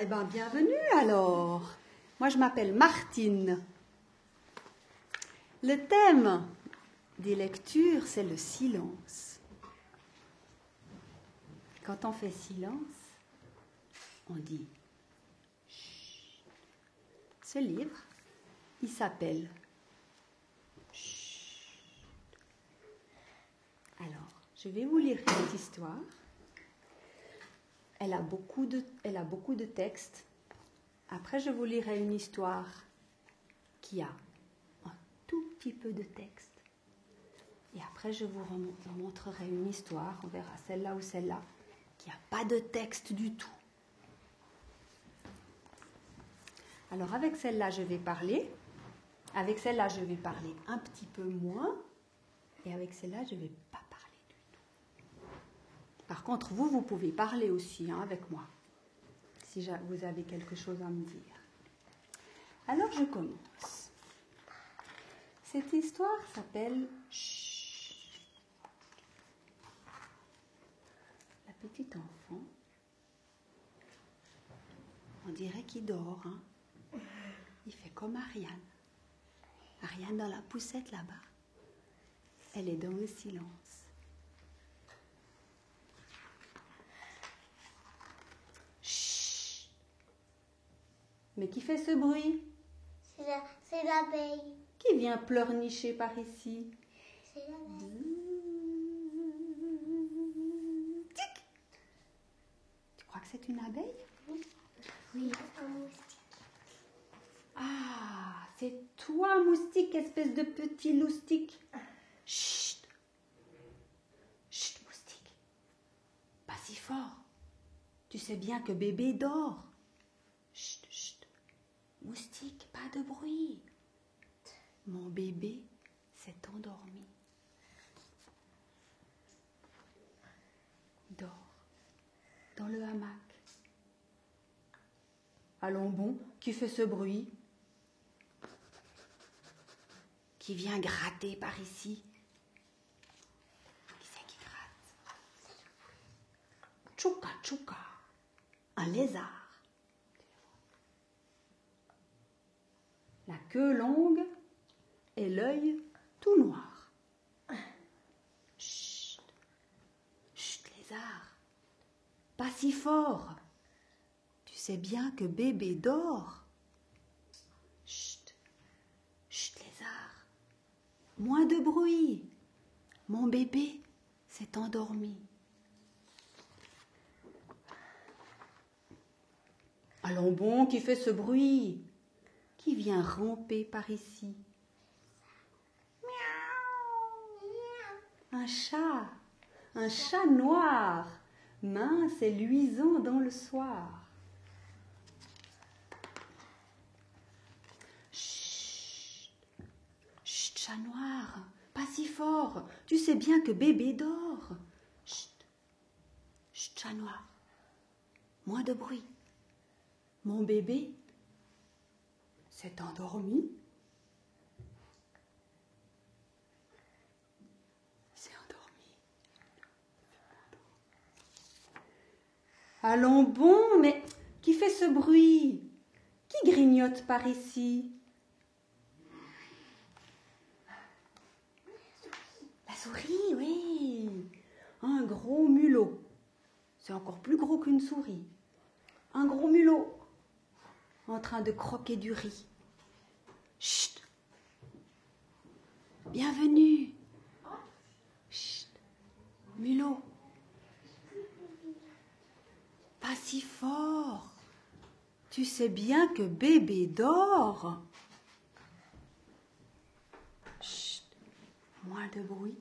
eh bien, bienvenue alors. Moi, je m'appelle Martine. Le thème des lectures, c'est le silence. Quand on fait silence, on dit. Ce livre, il s'appelle. Alors, je vais vous lire cette histoire. Elle a beaucoup de, elle a beaucoup de textes. Après, je vous lirai une histoire qui a un tout petit peu de texte. Et après, je vous montrerai une histoire, on verra celle-là ou celle-là, qui n'a pas de texte du tout. Alors, avec celle-là, je vais parler. Avec celle-là, je vais parler un petit peu moins. Et avec celle-là, je vais pas. Par contre, vous, vous pouvez parler aussi hein, avec moi, si vous avez quelque chose à me dire. Alors, je commence. Cette histoire s'appelle La petite enfant. On dirait qu'il dort. Hein il fait comme Ariane. Ariane dans la poussette là-bas. Elle est dans le silence. Chut. Mais qui fait ce bruit C'est l'abeille. Qui vient pleurnicher par ici C'est l'abeille. Tu crois que c'est une abeille Oui. Ah, c'est toi, moustique, espèce de petit loustique. Chut. Chut, moustique. Pas si fort. Tu sais bien que bébé dort. Moustique, pas de bruit. Mon bébé s'est endormi. Dort dans le hamac. Allons bon, qui fait ce bruit? Qui vient gratter par ici? Qui c'est qui gratte? Tchouka tchouka, un lézard. La queue longue et l'œil tout noir. Chut, chut, lézard, pas si fort. Tu sais bien que bébé dort. Moins de bruit. Mon bébé s'est endormi. Allons bon, qui fait ce bruit? Qui vient ramper par ici Un chat, un chat noir, mince et luisant dans le soir. chat noir, pas si fort. Tu sais bien que bébé dort. Chut, chut, chat noir. Moins de bruit. Mon bébé s'est endormi. S'est endormi. Allons bon, mais qui fait ce bruit? Qui grignote par ici? Souris, oui. Un gros mulot. C'est encore plus gros qu'une souris. Un gros mulot en train de croquer du riz. Chut. Bienvenue. Chut. Mulot. Pas si fort. Tu sais bien que bébé dort. Chut. Moins de bruit.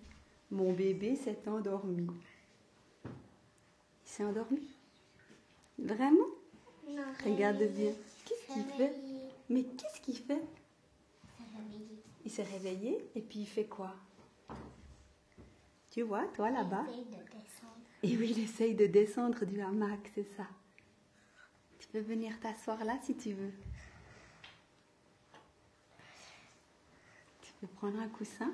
Mon bébé s'est endormi. Il s'est endormi? Vraiment? Non, Regarde bien. Qu'est-ce qu'il fait. Mais qu'est-ce qu'il fait. Il s'est réveillé et puis il fait quoi Tu vois, toi là-bas Essaye de descendre. Et oui, il essaye de descendre du hamac, c'est ça. Tu peux venir t'asseoir là si tu veux. Tu peux prendre un coussin.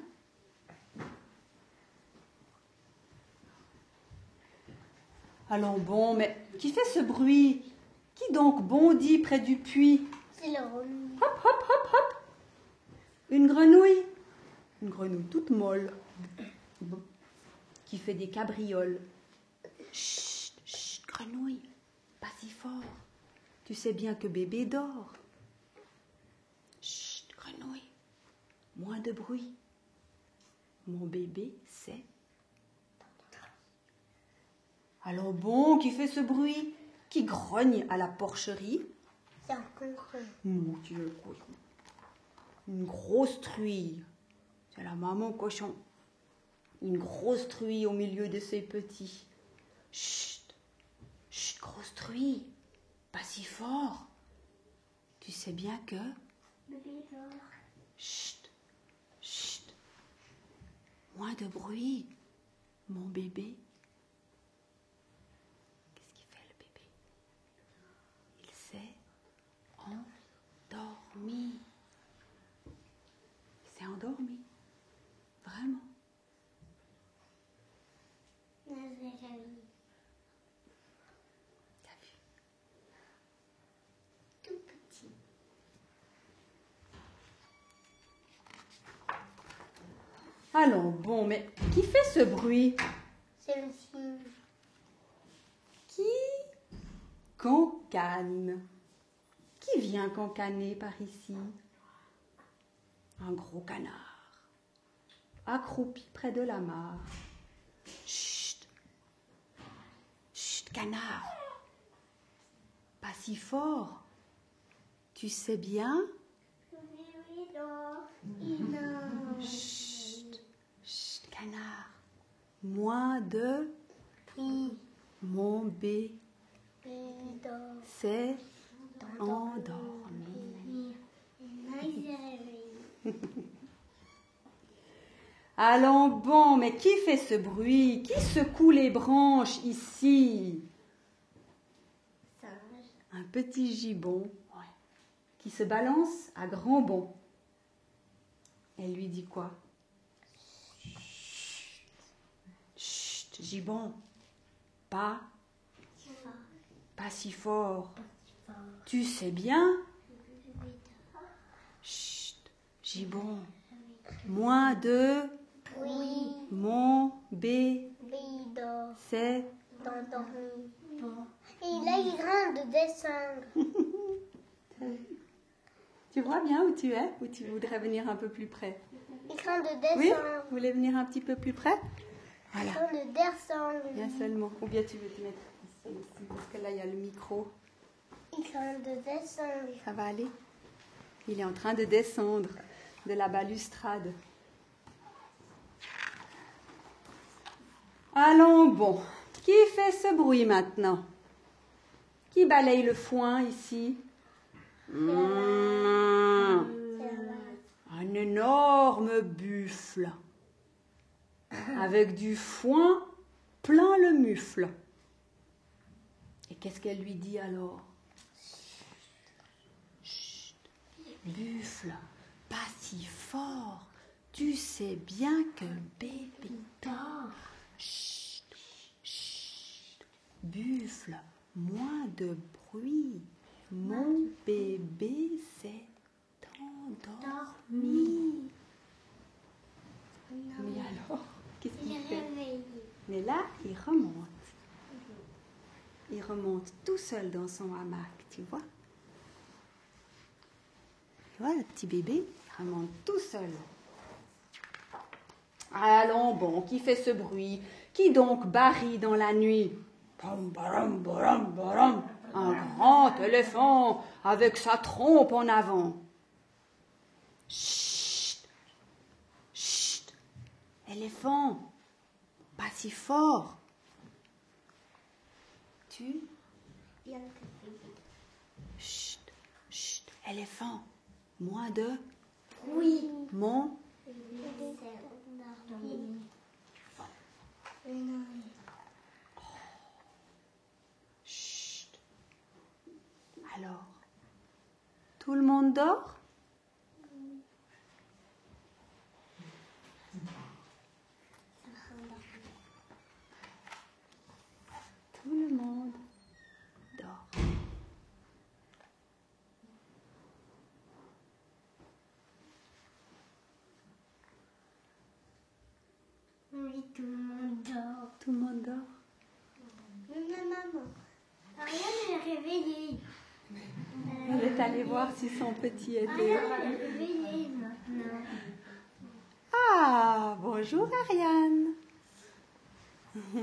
Allons bon, mais qui fait ce bruit? Qui donc bondit près du puits C'est le rhum. Hop, hop, hop, hop. Une grenouille. Une grenouille toute molle. Qui fait des cabrioles. Chut, chut, grenouille. Pas si fort. Tu sais bien que bébé dort. Chut, grenouille. Moins de bruit. Mon bébé sait. Alors bon, qui fait ce bruit? Qui grogne à la porcherie C'est un concret. mon Dieu, cochon. Une grosse truie. C'est la maman cochon. Une grosse truie au milieu de ses petits. Chut, chut, grosse truie. Pas si fort. Tu sais bien que. Chut, chut. Moins de bruit. Mon bébé. Qu'est-ce qu'il fait le bébé Il s'est endormi. Il s'est endormi. Vraiment. Nazareth. T'as vu? Tout petit. Allons, bon, mais qui fait ce bruit? C'est le signe. Qui? Cancane Qui vient cancaner par ici? Un gros canard, accroupi près de la mare. Chut Chut, canard. Pas si fort. Tu sais bien? Chut Chut, canard. Moins de mon bébé Bébé dort. s'est endormi. Nazareth. Allons bon, mais qui fait ce bruit? Qui secoue les branches ici? Un petit gibbon qui se balance à grands bonds. Elle lui dit quoi? Chut, gibbon, pas, pas si fort. Tu sais bien Chut, gibbon, moins de Oui. mon bé, c'est. Et là, il train de descendre. Tu vois bien où tu es Ou tu voudrais venir un peu plus près? Il train de Oui descendre. Vous voulez venir un petit peu plus près? Il Voilà, en train de descendre. bien seulement. Ou bien tu veux te mettre ici aussi, parce que là, il y a le micro. Il est en train de descendre. Ça va aller Il est en train de descendre de la balustrade. Allons, bon. Qui fait ce bruit maintenant? Qui balaye le foin ici? Mmh. Un énorme buffle avec du foin plein le mufle. Et qu'est-ce qu'elle lui dit alors Chut, buffle, pas si fort. Tu sais bien que bébé dort. Chut, chut. Buffle, moins de bruit. Mon bébé s'est endormi. Mais alors, qu'est-ce Il qu'il fait? réveillé. Mais là, il remonte. Il remonte tout seul dans son hamac, tu vois? Tu vois, le petit bébé, il remonte tout seul. Allons, bon, qui fait ce bruit Qui donc barille dans la nuit? Un grand éléphant avec sa trompe en avant. Chut Chut Éléphant, pas si fort. Tu? Chut, chut, éléphant, moins de Oui. mon chut. Alors, tout le monde dort? Tout le monde dort. Tout le monde dort. Tout le monde dort. Maman, Ariane est réveillée. Elle est allée voir si son petit était. Ariane est réveillée maintenant. Ah, bonjour Ariane.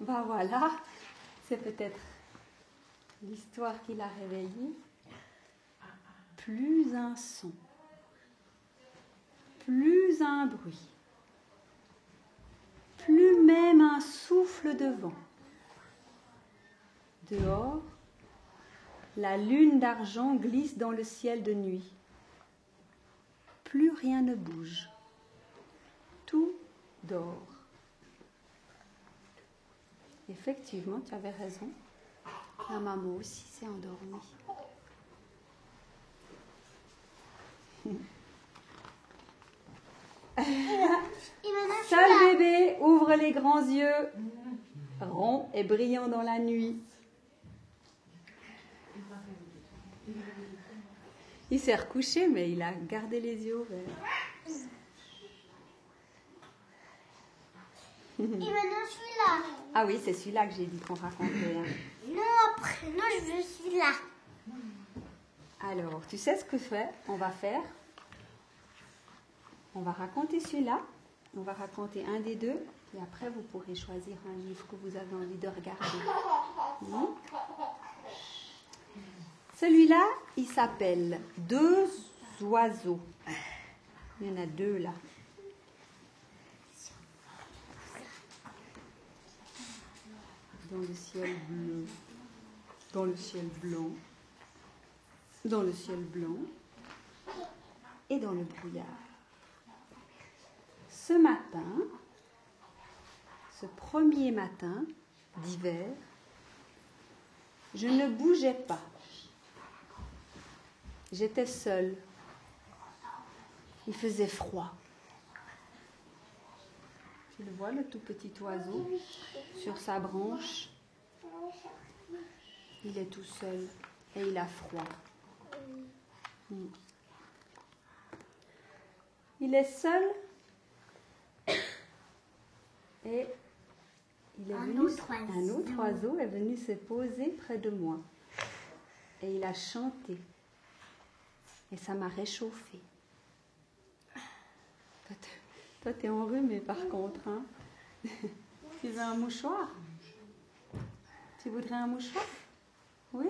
ben voilà, c'est peut-être l'histoire qui l'a réveillée. Plus un son, plus un bruit, plus même un souffle de vent. Dehors, la lune d'argent glisse dans le ciel de nuit. Plus rien ne bouge. Tout dort. Effectivement, tu avais raison. La maman aussi s'est endormie. Là. bébé ouvre les grands yeux, ronds et brillants dans la nuit. Il s'est recouché, mais il a gardé les yeux ouverts. Et maintenant, je suis là. Ah oui, c'est celui-là que j'ai dit qu'on racontait. hein. Non, après, non, je suis là. Alors, tu sais ce que fait On va faire? On va raconter celui-là. On va raconter un des deux. Et après, vous pourrez choisir un livre que vous avez envie de regarder. Hmm Celui-là, il s'appelle Deux oiseaux. Il y en a deux là. Dans le ciel bleu. Dans le ciel blanc dans le ciel blanc et dans le brouillard. Ce matin, ce premier matin d'hiver, je ne bougeais pas. J'étais seule. Il faisait froid. Tu le vois, le tout petit oiseau, sur sa branche? Il est tout seul et il a froid. Mm. Il est seul et il est Un venu, autre un oiseau. autre oiseau est venu se poser près de moi et il a chanté et ça m'a réchauffée. Toi, t'es- enrhumée par contre. Hein tu veux un mouchoir? Tu voudrais un mouchoir? Oui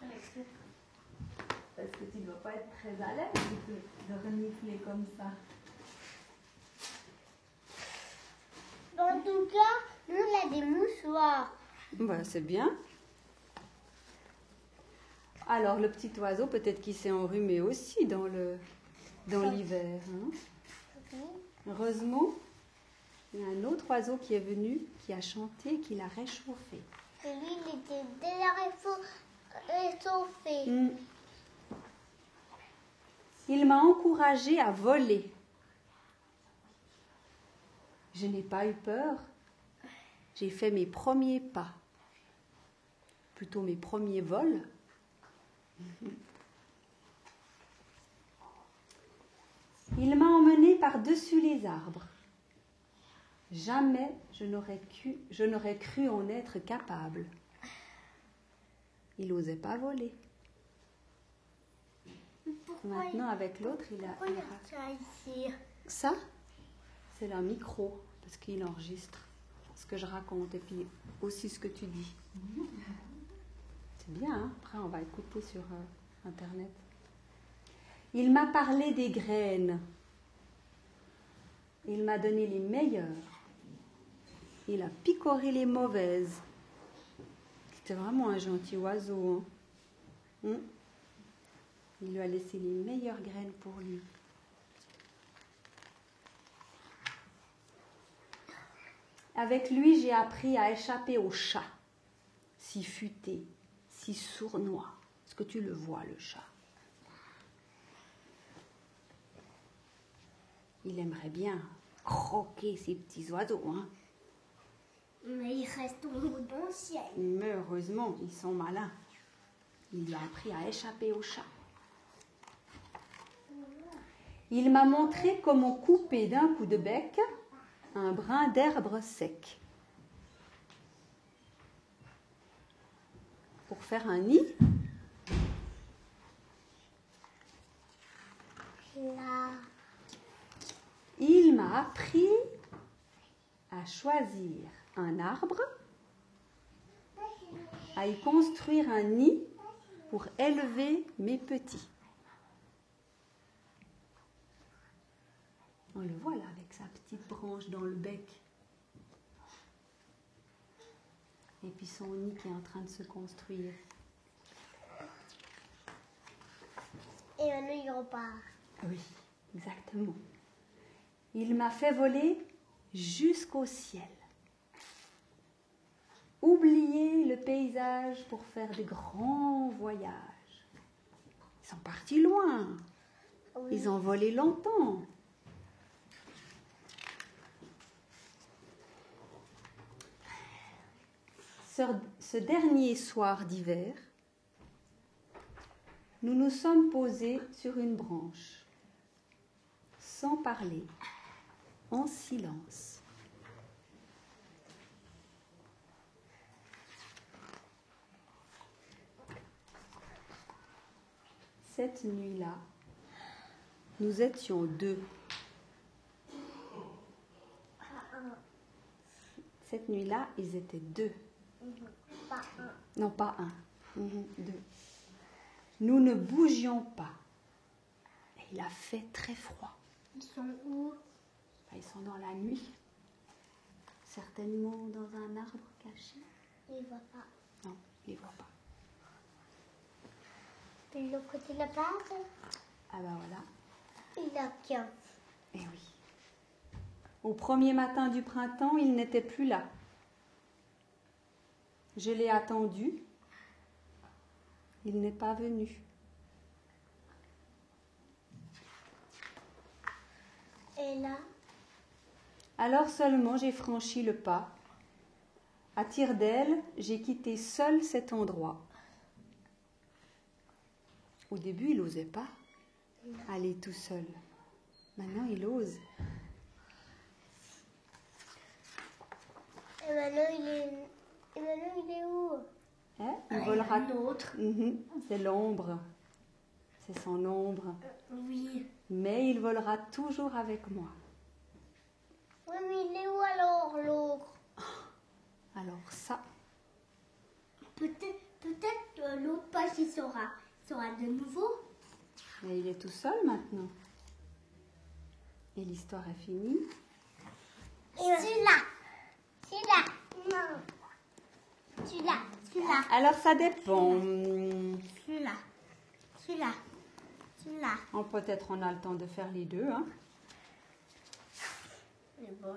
Parce que tu ne dois pas être très à l'aise de renifler comme ça. En tout cas, nous, on a des mouchoirs. Bah, c'est bien. Alors, le petit oiseau, peut-être qu'il s'est enrhumé aussi dans le dans l'hiver. hein. Heureusement, il y a un autre oiseau qui est venu, qui a chanté, qui l'a réchauffé. Et lui, il était déjà réchau- réchauffé. Mm. Il m'a encouragé à voler. Je n'ai pas eu peur. J'ai fait mes premiers pas, plutôt mes premiers vols. Il m'a emmené par-dessus les arbres. Jamais je n'aurais cru, en être capable. Il n'osait pas voler. Maintenant, avec l'autre, il a, Pourquoi il il y a- a ça ici? Ça, c'est un micro, parce qu'il enregistre ce que je raconte et puis aussi ce que tu dis. C'est bien, hein? Après on va écouter sur euh, Internet. Il m'a parlé des graines. Il m'a donné les meilleures. Il a picoré les mauvaises. C'était vraiment un gentil oiseau. hein? Hum. Il lui a laissé les meilleures graines pour lui. Avec lui, j'ai appris à échapper au chat, si futé, si sournois. Est-ce que tu le vois, le chat? Il aimerait bien croquer ces petits oiseaux, hein Mais il reste au le ciel. mais heureusement, ils sont malins. Il lui a appris à échapper au chat. Il m'a montré comment couper d'un coup de bec un brin d'herbe sec. Pour faire un nid, il m'a appris à choisir un arbre, à y construire un nid pour élever mes petits. On le voit là avec sa petite branche dans le bec. Et puis son nid qui est en train de se construire. Et maintenant, il repart. Oui, exactement. Il m'a fait voler jusqu'au ciel. Oublier le paysage pour faire de grands voyages. Ils sont partis loin. Oui. Ils ont volé longtemps. Ce, dernier soir d'hiver, nous nous sommes posés sur une branche, sans parler, en silence. Cette nuit-là, nous étions deux. Cette nuit-là, ils étaient deux. Pas un. Non, pas un. Mhm, deux. Nous ne bougions pas. Et il a fait très froid. Ils sont où? Enfin, ils sont dans la nuit. Certainement dans un arbre caché. Il va pas. Non, il ne voit pas. De l'autre côté de la plage, Ah ben voilà. il a qu'un. Eh oui. Au premier matin du printemps, il n'était plus là. Je l'ai attendu. Il n'est pas venu. Et là, Alors seulement j'ai franchi le pas. À tire d'aile, j'ai quitté seul cet endroit. Au début, il n'osait pas aller tout seul. Maintenant, il ose. et maintenant, il est, et maintenant, il est où Hein il volera. L'autre. Mhm, C'est l'ombre. C'est son ombre. Oui. Mais il volera toujours avec moi. Oui, mais il est où alors l'autre Alors ça, Peut-être, peut-être euh, l'autre page il sera, sera de nouveau. mais il est tout seul maintenant. Et l'histoire est finie. Celui-là. Celui-là. Non. Celui-là. Celui-là. Alors ça dépend. Celui-là. Celui-là. Celui-là. Oh, Peut-être on a le temps de faire les deux. hein. Bon.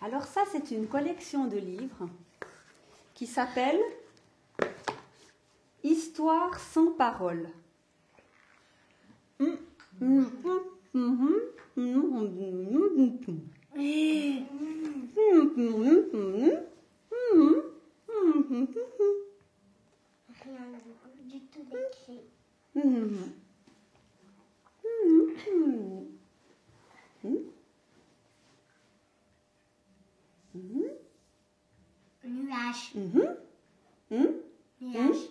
Alors ça, c'est une collection de livres qui s'appelle Histoire sans parole. Rien du tout d'écrit. Nuage. Nuage.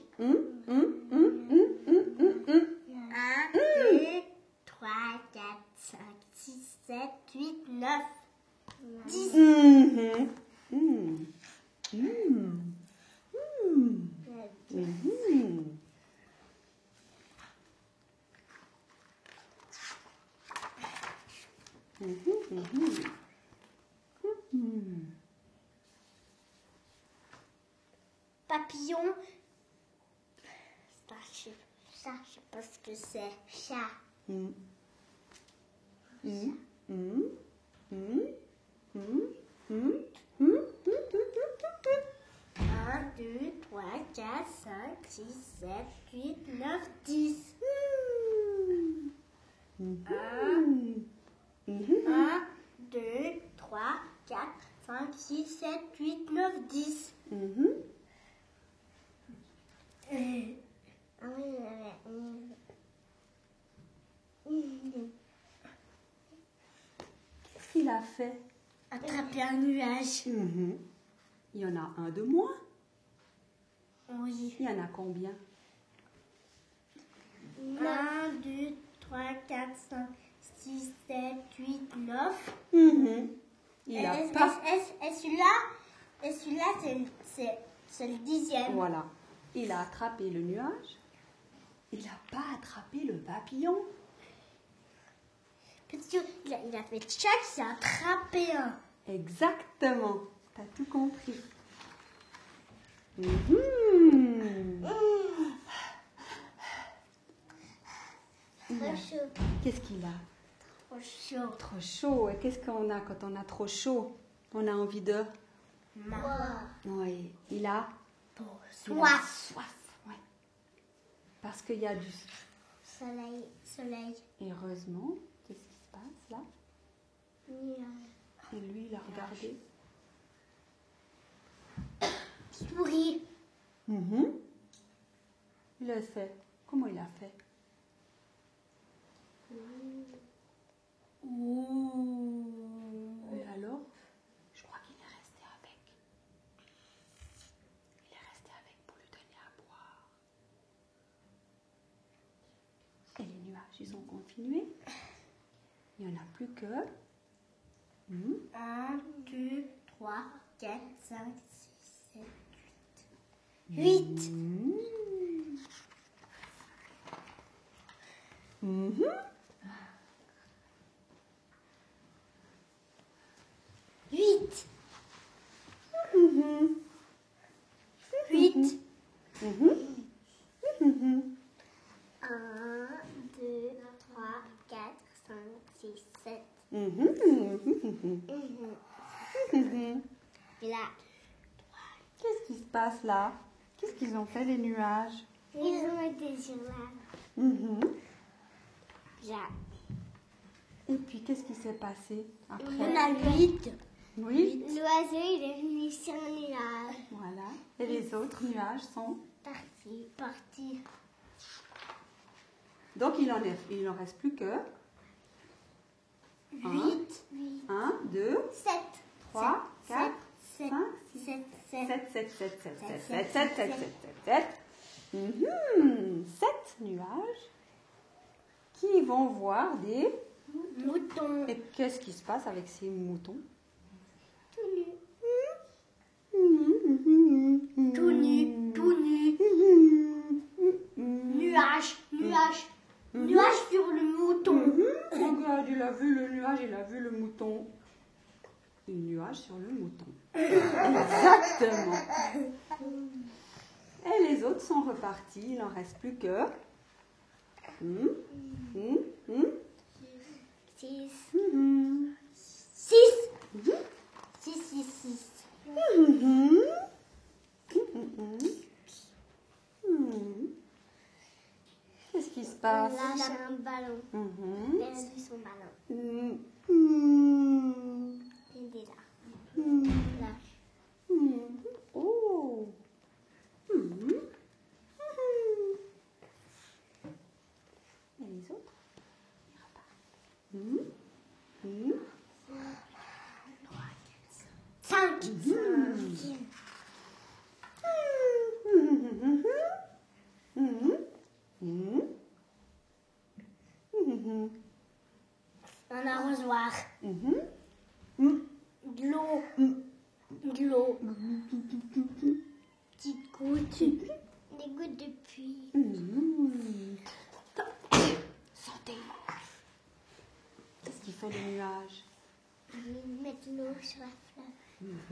Un, deux, trois, quatre, cinq, six, sept, huit, neuf. Papillon. Ça, je sais, pas ce que c'est. Chat. Un, deux, trois, quatre, cinq, six, sept, huit, neuf, dix. Un, un, deux, trois, quatre, cinq, six, sept, huit, neuf, dix. Ah oui, Qu'est-ce qu'il a fait attraper un nuage. Mhm. Il y en a un de moins. Oui. Il y en a combien? 1, 2, 3, 4, 5, 6, 7, 8, 9. Mhm. Il a pas. celui-là, et celui-là, c'est le- c'est c'est le dixième. Voilà. Il a attrapé le nuage. Il n'a pas attrapé le papillon. Parce qu'il a, il a fait chaque, c'est attrapé un. Exactement. T'as tout compris. Mhm. Il a- Trop chaud. Qu'est-ce qu'il a? Trop chaud. Trop chaud. Et qu'est-ce qu'on a quand on a trop chaud? On a envie de? Marre. Oui. Il a? Soif. soif. ouais. Parce qu'il y a du. Soleil, soleil. Et heureusement, qu'est-ce qui se passe là? Nuage. Et lui, il a regardé. Souris. Mhm. Il a fait. Comment il a fait? Et alors? Je crois qu'il est resté avec. Il est resté avec pour lui donner à boire. Et les nuages, ils ont continué. Il n'y en a plus que. Hmm, 1, 2, 3, 4, 5, 6, 7, 8. hmm. Mhm. Huit. Mhm. Huit. Mhm. Mhm. 1, 2, 3, 4, 5, 6, 7. Mhm. Mhm. Et là, Qu'est-ce qui se passe là Qu'est-ce qu'ils ont fait les nuages? Ils ont été sur la Mhm. Et puis qu'est-ce qui s'est passé On après a huit. Oui. L'oiseau, il est venu sur un nuage. Voilà. Et les autres nuages sont? Parti, parti. Donc il en, est, il en reste plus que Huit. Huit. 1, 2, Sept. 3, 4, Sept. 5, Sept. 7, Sept. 7, 7, 7, 7, 7, 7, 7, 7, Sept, 7, 7, 7. 7 nuages qui vont voir des... Mouton. Et qu'est-ce qui se passe avec ces moutons? Tout nu. Tout nu. Tout nu. Nuage. Nuage. Nuage sur le mouton. Regarde, il a vu le nuage, il a vu le mouton. Le nuage sur le mouton. Exactement. Et les autres sont repartis, il n'en reste plus que... Hmm, hmm, hmm, Six. Six. Six, six, six. hmm, hmm, hmm. Qu'est-ce qui se passe? Là, j'ai un ballon. Elle a vu son ballon. Hmm, hmm, Il est là. Là. Oh. Hmm. Et les autres? Ils repartent. Cinq. Un arrosoir. Mhm. Hmm. De l'eau. De l'eau. Petites gouttes. Des gouttes de pluie. Hmm. Santé. Qu'est-ce qu'il fait le nuage Ils mettent l'eau sur la fleur.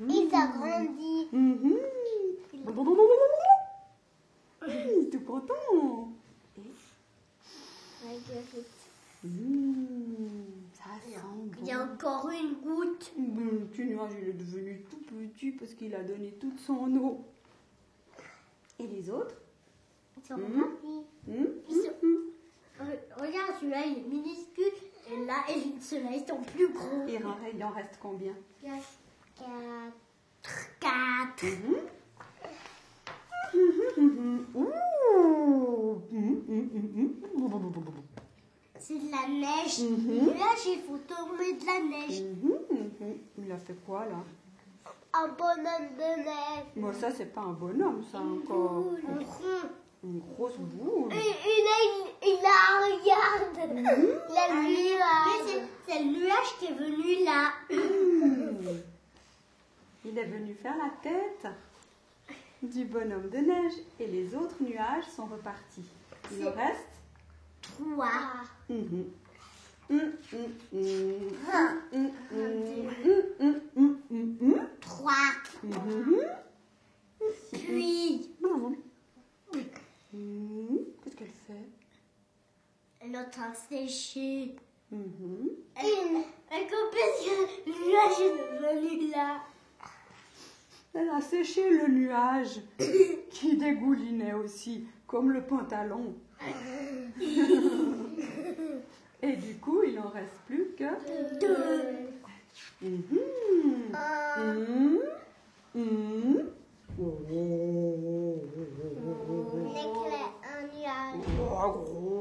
Et ça grandit. Mhm. Il est tout content. Marguerite. Mmh, ça sent bon. Il y a encore une goutte. Mmh, Le petit nuage, il est devenu tout petit parce qu'il a donné toute son eau. Et les autres Ils sont partis. Mmh, Re- Regarde, celui-là, il est minuscule. Et là, et ceux-là, ils sont plus gros. Il en, il en reste combien? Quatre. Quatre. Mhm. C'est de la neige. Mhm. Le nuage, il faut tomber de la neige. Mhm, Il a fait quoi là? Un bonhomme de neige. Bon, ça, c'est pas un bonhomme, ça encore. Un rond. Une grosse boule. Il, il a, une- il a, regarde. Il a le nuage. C'est le nuage qui est venu là. Mmh. Il est venu faire la tête du bonhomme de neige et les autres nuages sont repartis. Il en reste Trois. Mhm. Trois. Puis, Qu'est-ce qu'elle fait l'autre là. Elle a séché le nuage qui dégoulinait aussi, comme le pantalon. Et du coup, il n'en reste plus que... Deux. Un. Mhm. Mhm. Un éclair, un nuage. Oh, gros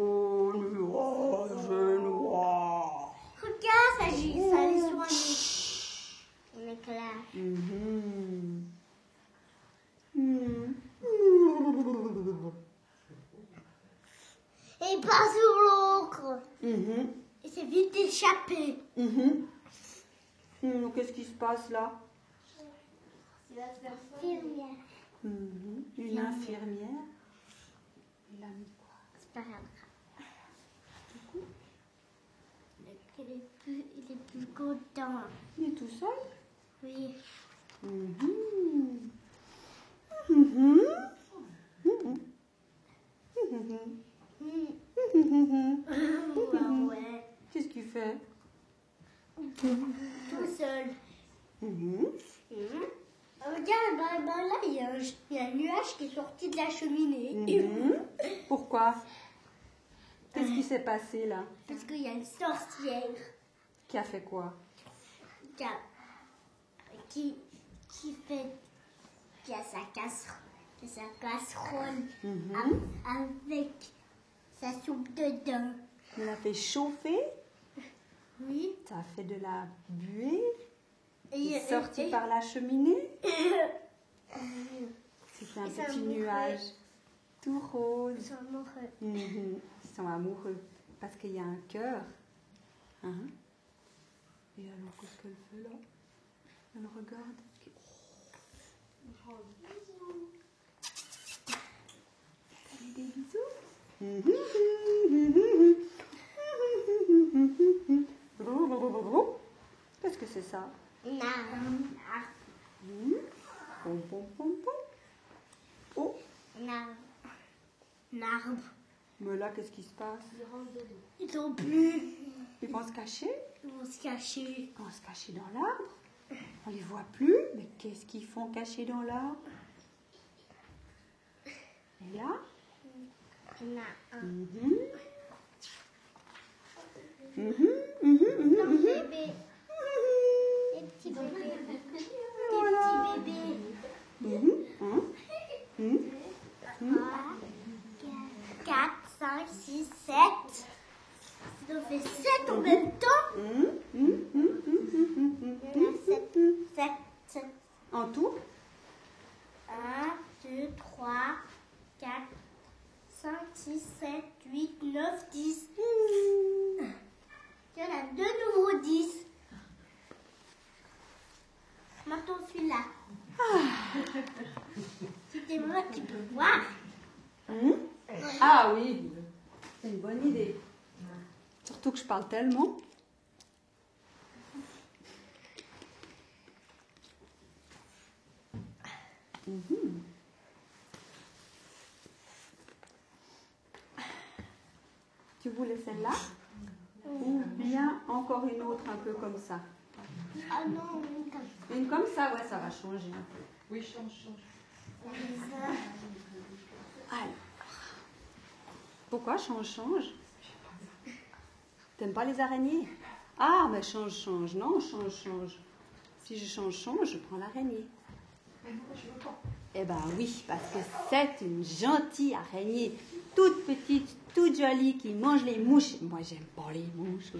Mhm. Mhm. Et s'est vite échappé. Mhm. Mhm. Qu'est-ce qui se passe là? Infirmière. Mhm. Une infirmière? Il a mis quoi? C'est pas grave. Il est plus, il est plus content. Il est tout seul? Oui. Mhm. Mhm. Qu'est-ce qu'il fait? Tout seul. Mhm. Hmm. Regarde, ben, ben là, il y, a un, il y a un nuage qui est sorti de la cheminée. Mhm. Pourquoi? Qu'est-ce qui s'est passé là? Parce qu'il y a une sorcière Qui a fait quoi? qui, a- qui, qui fait. qui a sa casserole. Sa casserole Mhm. av- avec sa soupe dedans. Il l'a fait chauffer, Oui. ça a fait de la buée, Et, il est sorti et- par la cheminée. C'était un Ils petit amoureux. nuage tout Ils rose. sont amoureux. Mhm. Ils sont amoureux parce qu'il y a un cœur. Hein? Et alors, qu'est-ce qu'elle fait là? Elle regarde fait des bisous. Qu'est-ce que c'est ça Narbe. Pom, pom, pom, pom. Oh. Narbe. mais là, qu'est-ce qui se passe Ils sont plus. Ils vont se cacher Ils vont se cacher. Ils vont se cacher dans l'arbre. On les voit plus, mais qu'est-ce qu'ils font cachés dans l'arbre? Et là? En a un. Bébé. Les petits bébés. Les Voilà. petits bébés. Mhm, hein, mhm. 3, 4, 5, 6, 7. Ça fait 7 en même temps. Mhm, mhm, mhm, mhm, mhm, Il y en a 7. mhm. 7, 7. En tout? 1, 2, 3, 4, 5, 6, 7, 8, 9, 10. Il y en a deux nouveaux 10. Maintenant celui-là. C'était moi qui peux voir. Mhm. Ah oui, c'est une bonne idée. Surtout que je parle tellement. Mhm. Tu voulais celle-là Ou bien encore une autre un peu comme ça Ah non, oui, comme Une comme ça, ouais, ça va changer un peu. Oui, change, change. ça. Alors, pourquoi change, change T'aimes pas les araignées Ah, mais change, change. Non, change, change. Si je change, change, je prends l'araignée. Mais moi, je veux pas? Eh ben oui, parce que c'est une gentille araignée, toute petite, toute jolie, qui mange les mouches. Moi, j'aime pas les mouches.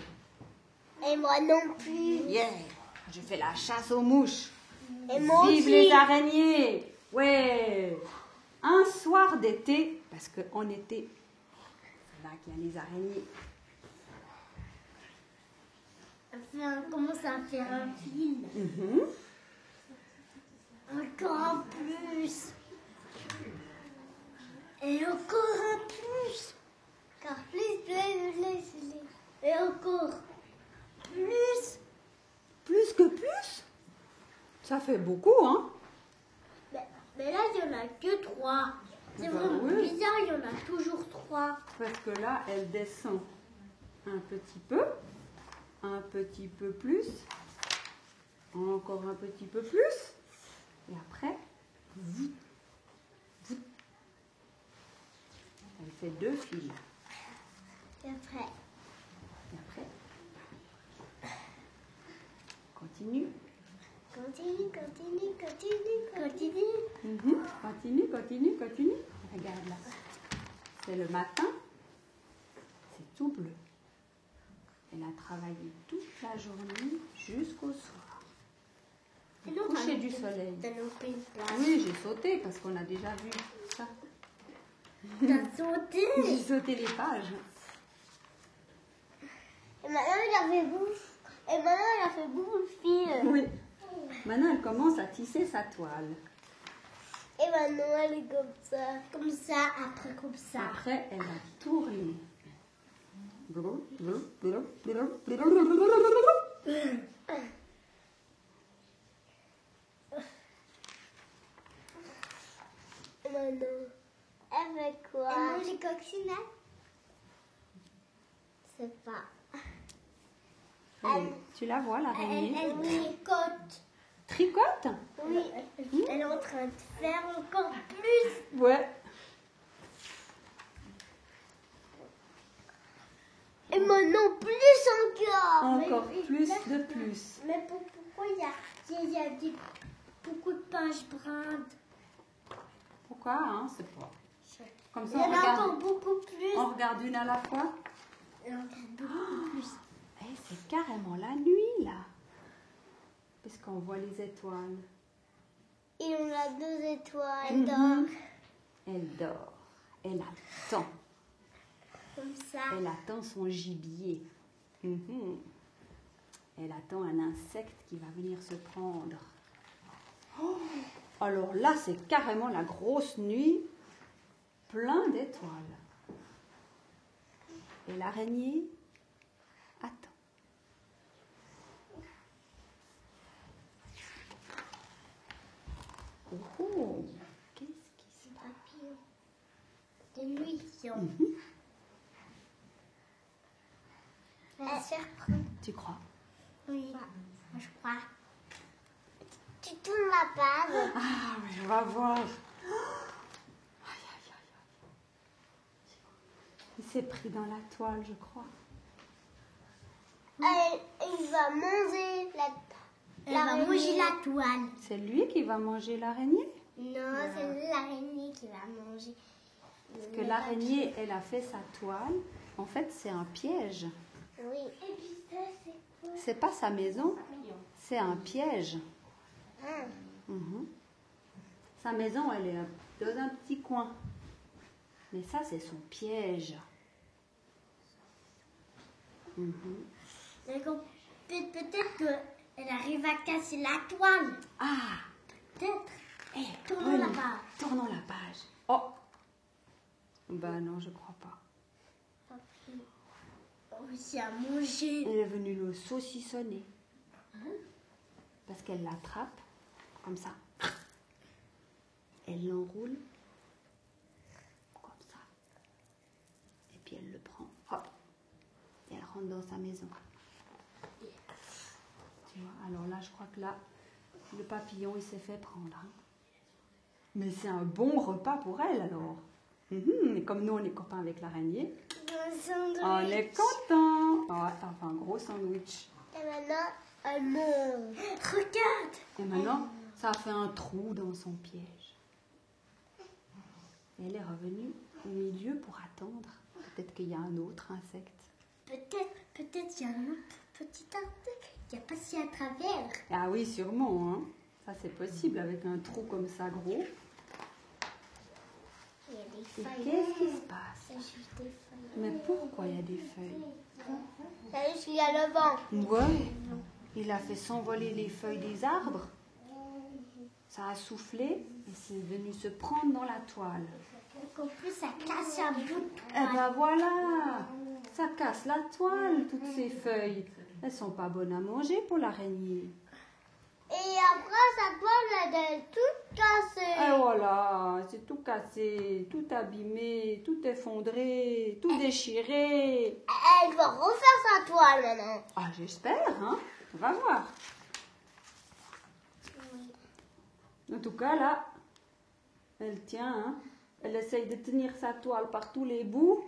Et moi non plus. Yeah Je fais la chasse aux mouches. Et moi Vive aussi. les araignées Ouais Un soir d'été, parce qu'en été, c'est là qu'il y a les araignées. Enfin, on commence à faire un fil. Mhm. Encore plus. Et encore un plus. Encore plus, plus. Et encore plus. Plus que plus? Ça fait beaucoup, hein Mais, mais là, il n'y en a que trois. C'est Bah vraiment oui. bizarre, il y en a toujours trois. Parce que là, elle descend un petit peu, un petit peu plus, encore un petit peu plus, et après, vite. Elle fait deux fils. Et après, Et après, continue. continue, continue, continue, continue. Mhm. Continue, continue, continue. Regarde là. C'est le matin. C'est tout bleu. Elle a travaillé toute la journée jusqu'au soir. Coucher du soleil. Oui, j'ai sauté parce qu'on a déjà vu. T'as sauté. J'ai sauté les pages. Et maintenant, il a fait bouffe. Et maintenant, il a fait de fil. Oui. Maintenant, elle commence à tisser sa toile. Et maintenant, elle est comme ça. Comme ça, après comme ça. Après, elle va tourner. Et maintenant, elle fait quoi Elle mange les coccinelles Je sais pas. Elle- Tu la vois, Elle, l'araignée elle tricote. Tricote Oui, elle est en train de faire encore plus. Ouais. Et maintenant, plus encore. Encore Mais- plus mais- de plus. Mais pour- pourquoi il y a, il y a- il y a des, beaucoup de pages brunes? Pourquoi hein C'est pas. Comme Il ça, y on en regarde, beaucoup plus. on regarde une à la fois. Il y en a beaucoup plus. Eh, c'est carrément la nuit, là. Puisqu'on voit les étoiles. Et on a deux étoiles Mhm. d'or. Elle dort. Elle attend. Comme ça. Elle attend son gibier. Mhm. Elle attend un insecte qui va venir se prendre. Oh, alors là, c'est carrément la grosse nuit, plein d'étoiles. Et l'araignée attend. Oh, oh, qu'est-ce qui se passe? Papillon. De nuit. Mhm. La serpent. Tu crois? Oui, je crois. Tu tournes la page. Ah, oui, on va voir. S'est pris dans la toile, je crois. Elle, il va manger la Elle va manger la toile. C'est lui qui va manger l'araignée? Non, c'est l'araignée qui va manger. Parce que l'araignée, elle a fait sa toile. En fait, c'est un piège. Oui. Et puis ça, c'est quoi? C'est pas sa maison, c'est un piège. Ah. Mhm. Sa maison, elle est dans un petit coin. Mais ça, c'est son piège. Mhm. Peut-être qu'elle arrive à casser la toile. Ah Peut-être. Eh, Tournons la page. Tournons la page. Oh Bah non, je crois pas. Aussi à manger. Elle est venue le saucissonner. Parce qu'elle l'attrape, comme ça. Elle l'enroule, comme ça. Et puis elle le prend, hop. Et elle rentre dans sa maison. Tu vois, alors là, je crois que là, le papillon, il s'est fait prendre. hein. Mais c'est un bon repas pour elle, alors. Mhm, Mais comme nous, on est copains avec l'araignée, on est content. Oh, t'as fait un gros sandwich. Et maintenant, elle. Regarde. Et maintenant, ça a fait un trou dans son piège. Et elle est revenue au milieu pour attendre. Peut-être qu'il y a un autre insecte. Peut-être, peut-être il y a un autre petit article qui a passé à travers. Ah oui, sûrement. Hein. Ça, c'est possible avec un trou comme ça gros. Il y a des feuilles. qu'est-ce qui se passe. Mais pourquoi il y a des feuilles qu'il y a le vent. Ouais. Il a fait s'envoler les feuilles des arbres. Ça a soufflé et c'est venu se prendre dans la toile. En plus, ça casse un bout de Eh toile. ben voilà, ça casse la toile, toutes ces feuilles. Elles sont pas bonnes à manger pour l'araignée. Et après, sa toile, elle est toute cassée. Et voilà, c'est tout cassé, tout abîmé, tout effondré, tout déchiré. Elle va refaire sa toile maintenant. Ah, j'espère, hein. On va voir. En tout cas, là, elle tient, hein. Elle essaye de tenir sa toile par tous les bouts.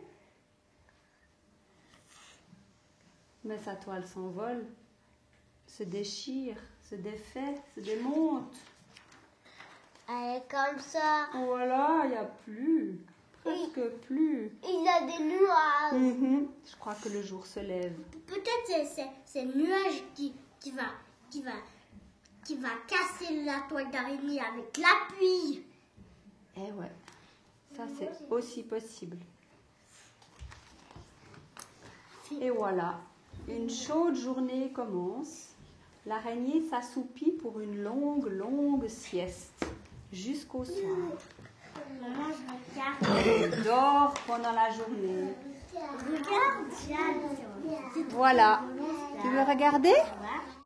Mais sa toile s'envole, se déchire, se défait, se démonte. Elle est comme ça. Voilà, il n'y a plus, presque plus. Il y a des nuages. Mhm. Je crois que le jour se lève. Peut-être c'est- c'est c'est le nuage qui, qui, va, qui, va, qui va casser la toile d'araignée avec l'appui. Eh ouais, ça c'est aussi possible. Et voilà, une chaude journée commence. L'araignée s'assoupit pour une longue, longue sieste jusqu'au soir. Maman, je regarde. Elle dort pendant la journée. Regarde. Voilà. Tu veux regarder?